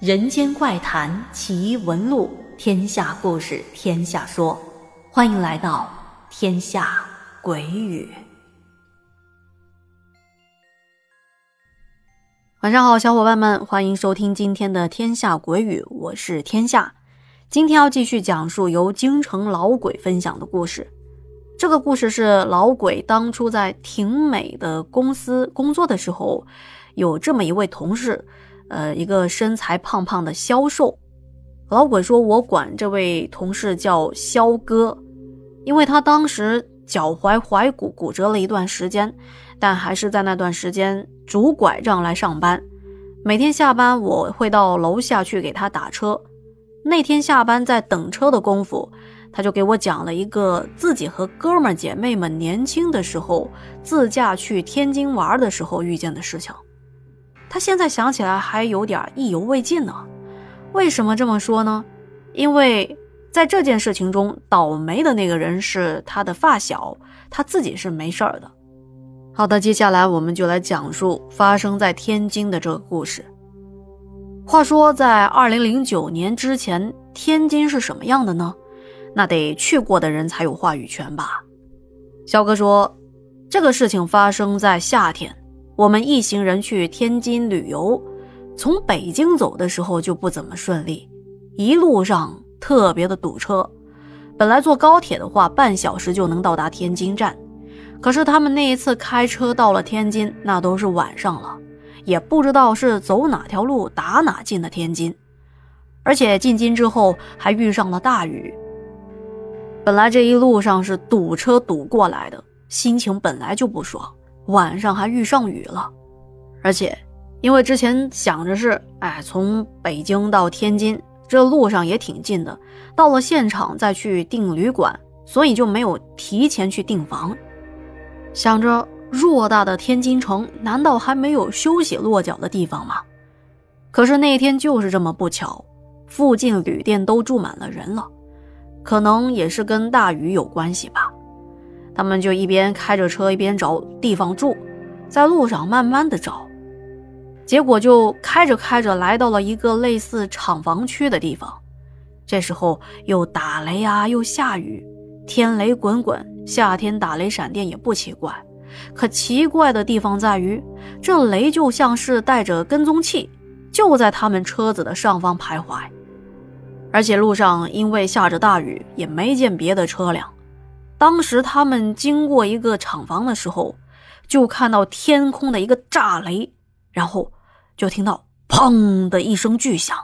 人间怪谈奇闻录，天下故事天下说，欢迎来到天下鬼语。晚上好，小伙伴们，欢迎收听今天的天下鬼语，我是天下。今天要继续讲述由京城老鬼分享的故事。这个故事是老鬼当初在挺美的公司工作的时候，有这么一位同事，呃，一个身材胖胖的销售。老鬼说：“我管这位同事叫肖哥，因为他当时脚踝踝骨骨折了一段时间，但还是在那段时间拄拐杖来上班。每天下班，我会到楼下去给他打车。那天下班在等车的功夫。”他就给我讲了一个自己和哥们姐妹们年轻的时候自驾去天津玩的时候遇见的事情。他现在想起来还有点意犹未尽呢。为什么这么说呢？因为在这件事情中，倒霉的那个人是他的发小，他自己是没事儿的。好的，接下来我们就来讲述发生在天津的这个故事。话说，在二零零九年之前，天津是什么样的呢？那得去过的人才有话语权吧？肖哥说，这个事情发生在夏天，我们一行人去天津旅游，从北京走的时候就不怎么顺利，一路上特别的堵车。本来坐高铁的话，半小时就能到达天津站，可是他们那一次开车到了天津，那都是晚上了，也不知道是走哪条路打哪进的天津，而且进京之后还遇上了大雨。本来这一路上是堵车堵过来的，心情本来就不爽，晚上还遇上雨了，而且因为之前想着是，哎，从北京到天津这路上也挺近的，到了现场再去订旅馆，所以就没有提前去订房。想着偌大的天津城，难道还没有休息落脚的地方吗？可是那天就是这么不巧，附近旅店都住满了人了。可能也是跟大雨有关系吧，他们就一边开着车一边找地方住，在路上慢慢的找，结果就开着开着来到了一个类似厂房区的地方。这时候又打雷啊，又下雨，天雷滚滚，夏天打雷闪电也不奇怪。可奇怪的地方在于，这雷就像是带着跟踪器，就在他们车子的上方徘徊。而且路上因为下着大雨，也没见别的车辆。当时他们经过一个厂房的时候，就看到天空的一个炸雷，然后就听到砰的一声巨响，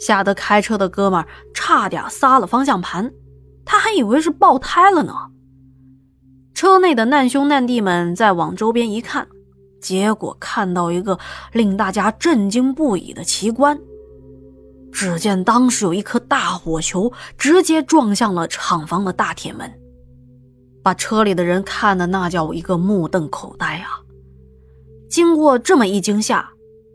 吓得开车的哥们差点撒了方向盘，他还以为是爆胎了呢。车内的难兄难弟们再往周边一看，结果看到一个令大家震惊不已的奇观。只见当时有一颗大火球直接撞向了厂房的大铁门，把车里的人看的那叫一个目瞪口呆啊！经过这么一惊吓，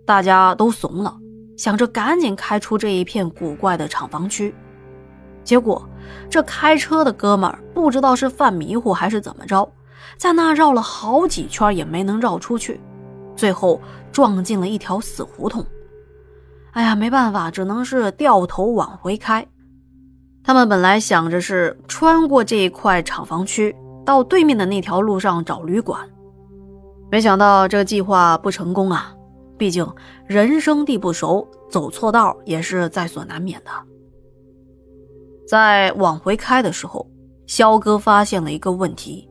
大家都怂了，想着赶紧开出这一片古怪的厂房区。结果这开车的哥们儿不知道是犯迷糊还是怎么着，在那绕了好几圈也没能绕出去，最后撞进了一条死胡同。哎呀，没办法，只能是掉头往回开。他们本来想着是穿过这一块厂房区，到对面的那条路上找旅馆，没想到这个计划不成功啊！毕竟人生地不熟，走错道也是在所难免的。在往回开的时候，肖哥发现了一个问题：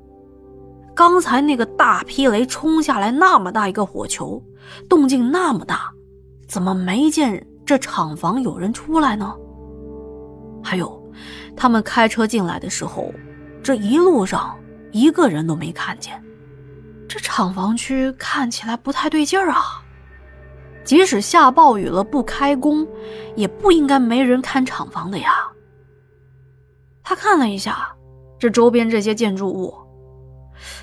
刚才那个大霹雷冲下来那么大一个火球，动静那么大。怎么没见这厂房有人出来呢？还有，他们开车进来的时候，这一路上一个人都没看见。这厂房区看起来不太对劲儿啊！即使下暴雨了不开工，也不应该没人看厂房的呀。他看了一下这周边这些建筑物，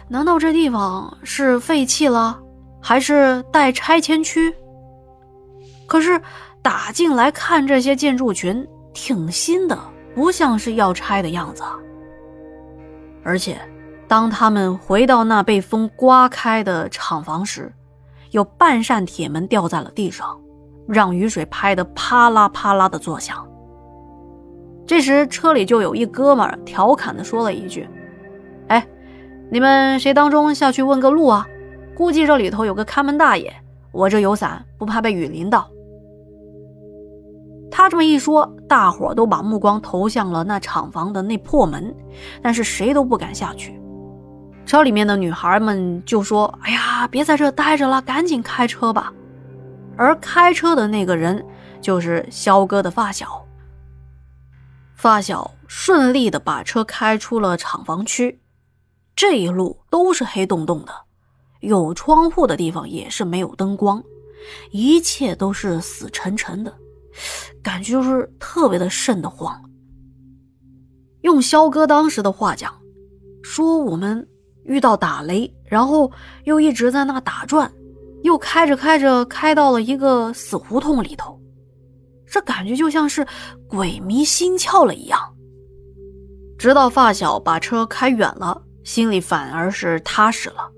难道这地方是废弃了，还是待拆迁区？可是，打进来看这些建筑群挺新的，不像是要拆的样子。而且，当他们回到那被风刮开的厂房时，有半扇铁门掉在了地上，让雨水拍得啪啦啪啦的作响。这时车里就有一哥们调侃的说了一句：“哎，你们谁当中下去问个路啊？估计这里头有个看门大爷，我这有伞，不怕被雨淋到。”他这么一说，大伙都把目光投向了那厂房的那破门，但是谁都不敢下去。车里面的女孩们就说：“哎呀，别在这待着了，赶紧开车吧。”而开车的那个人就是肖哥的发小。发小顺利的把车开出了厂房区，这一路都是黑洞洞的，有窗户的地方也是没有灯光，一切都是死沉沉的。感觉就是特别的瘆得慌。用肖哥当时的话讲，说我们遇到打雷，然后又一直在那打转，又开着开着开到了一个死胡同里头，这感觉就像是鬼迷心窍了一样。直到发小把车开远了，心里反而是踏实了。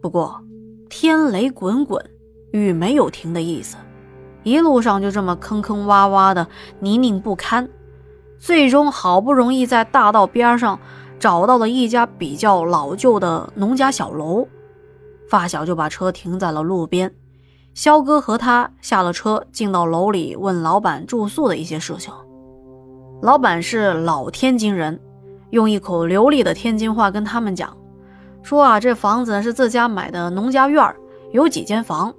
不过天雷滚滚，雨没有停的意思。一路上就这么坑坑洼洼的泥泞不堪，最终好不容易在大道边上找到了一家比较老旧的农家小楼，发小就把车停在了路边。肖哥和他下了车，进到楼里问老板住宿的一些事情。老板是老天津人，用一口流利的天津话跟他们讲，说啊，这房子是自家买的农家院有几间房。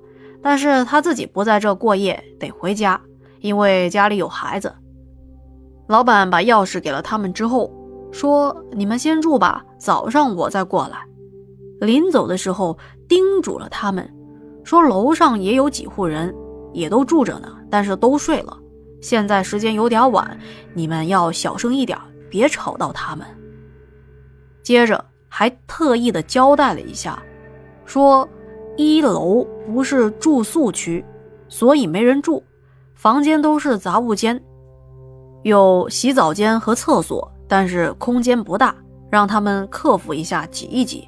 但是他自己不在这过夜，得回家，因为家里有孩子。老板把钥匙给了他们之后，说：“你们先住吧，早上我再过来。”临走的时候叮嘱了他们，说：“楼上也有几户人，也都住着呢，但是都睡了。现在时间有点晚，你们要小声一点，别吵到他们。”接着还特意的交代了一下，说。一楼不是住宿区，所以没人住，房间都是杂物间，有洗澡间和厕所，但是空间不大，让他们克服一下挤一挤。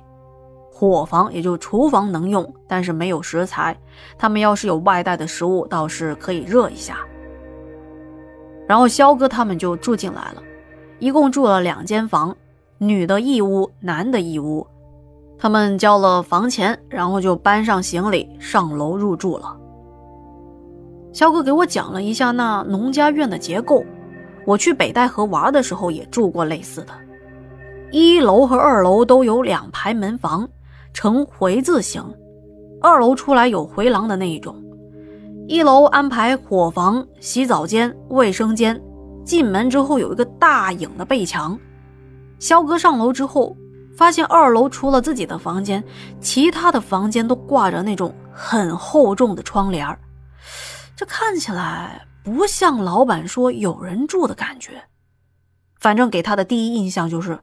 伙房也就厨房能用，但是没有食材，他们要是有外带的食物，倒是可以热一下。然后肖哥他们就住进来了，一共住了两间房，女的一屋，男的一屋。他们交了房钱，然后就搬上行李上楼入住了。肖哥给我讲了一下那农家院的结构，我去北戴河玩的时候也住过类似的。一楼和二楼都有两排门房，呈回字形，二楼出来有回廊的那一种。一楼安排伙房、洗澡间、卫生间，进门之后有一个大影的背墙。肖哥上楼之后。发现二楼除了自己的房间，其他的房间都挂着那种很厚重的窗帘这看起来不像老板说有人住的感觉。反正给他的第一印象就是，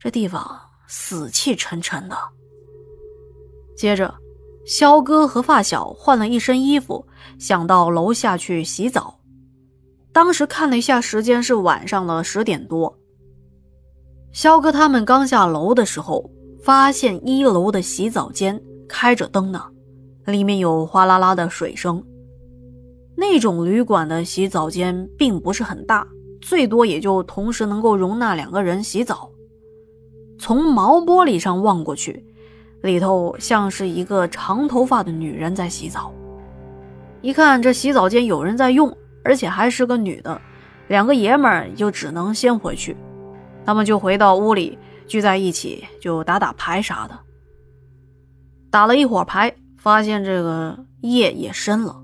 这地方死气沉沉的。接着，肖哥和发小换了一身衣服，想到楼下去洗澡。当时看了一下时间，是晚上的十点多。肖哥他们刚下楼的时候，发现一楼的洗澡间开着灯呢，里面有哗啦啦的水声。那种旅馆的洗澡间并不是很大，最多也就同时能够容纳两个人洗澡。从毛玻璃上望过去，里头像是一个长头发的女人在洗澡。一看这洗澡间有人在用，而且还是个女的，两个爷们儿就只能先回去。他们就回到屋里，聚在一起就打打牌啥的。打了一会儿牌，发现这个夜也深了，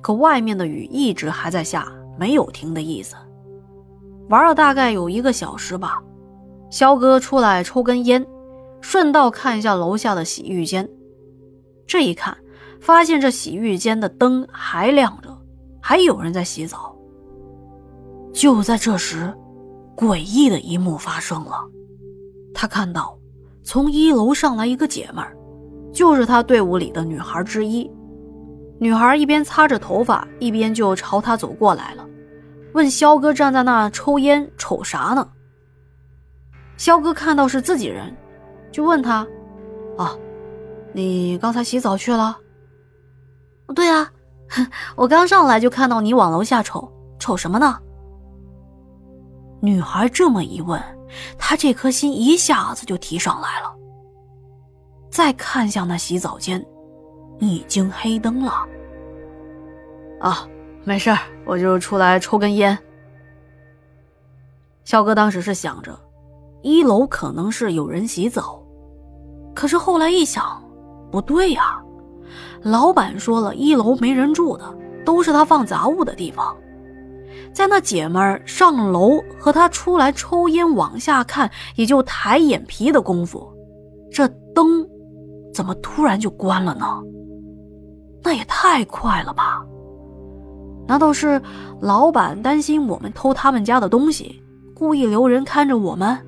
可外面的雨一直还在下，没有停的意思。玩了大概有一个小时吧，肖哥出来抽根烟，顺道看一下楼下的洗浴间。这一看，发现这洗浴间的灯还亮着，还有人在洗澡。就在这时。诡异的一幕发生了，他看到从一楼上来一个姐们儿，就是他队伍里的女孩之一。女孩一边擦着头发，一边就朝他走过来了，问肖哥站在那抽烟瞅啥呢？肖哥看到是自己人，就问他：“啊，你刚才洗澡去了？”“对啊，我刚上来就看到你往楼下瞅，瞅什么呢？女孩这么一问，他这颗心一下子就提上来了。再看向那洗澡间，已经黑灯了。啊，没事我就出来抽根烟。肖哥当时是想着，一楼可能是有人洗澡，可是后来一想，不对呀，老板说了一楼没人住的，都是他放杂物的地方。在那姐们儿上楼和他出来抽烟往下看，也就抬眼皮的功夫，这灯怎么突然就关了呢？那也太快了吧！难道是老板担心我们偷他们家的东西，故意留人看着我们？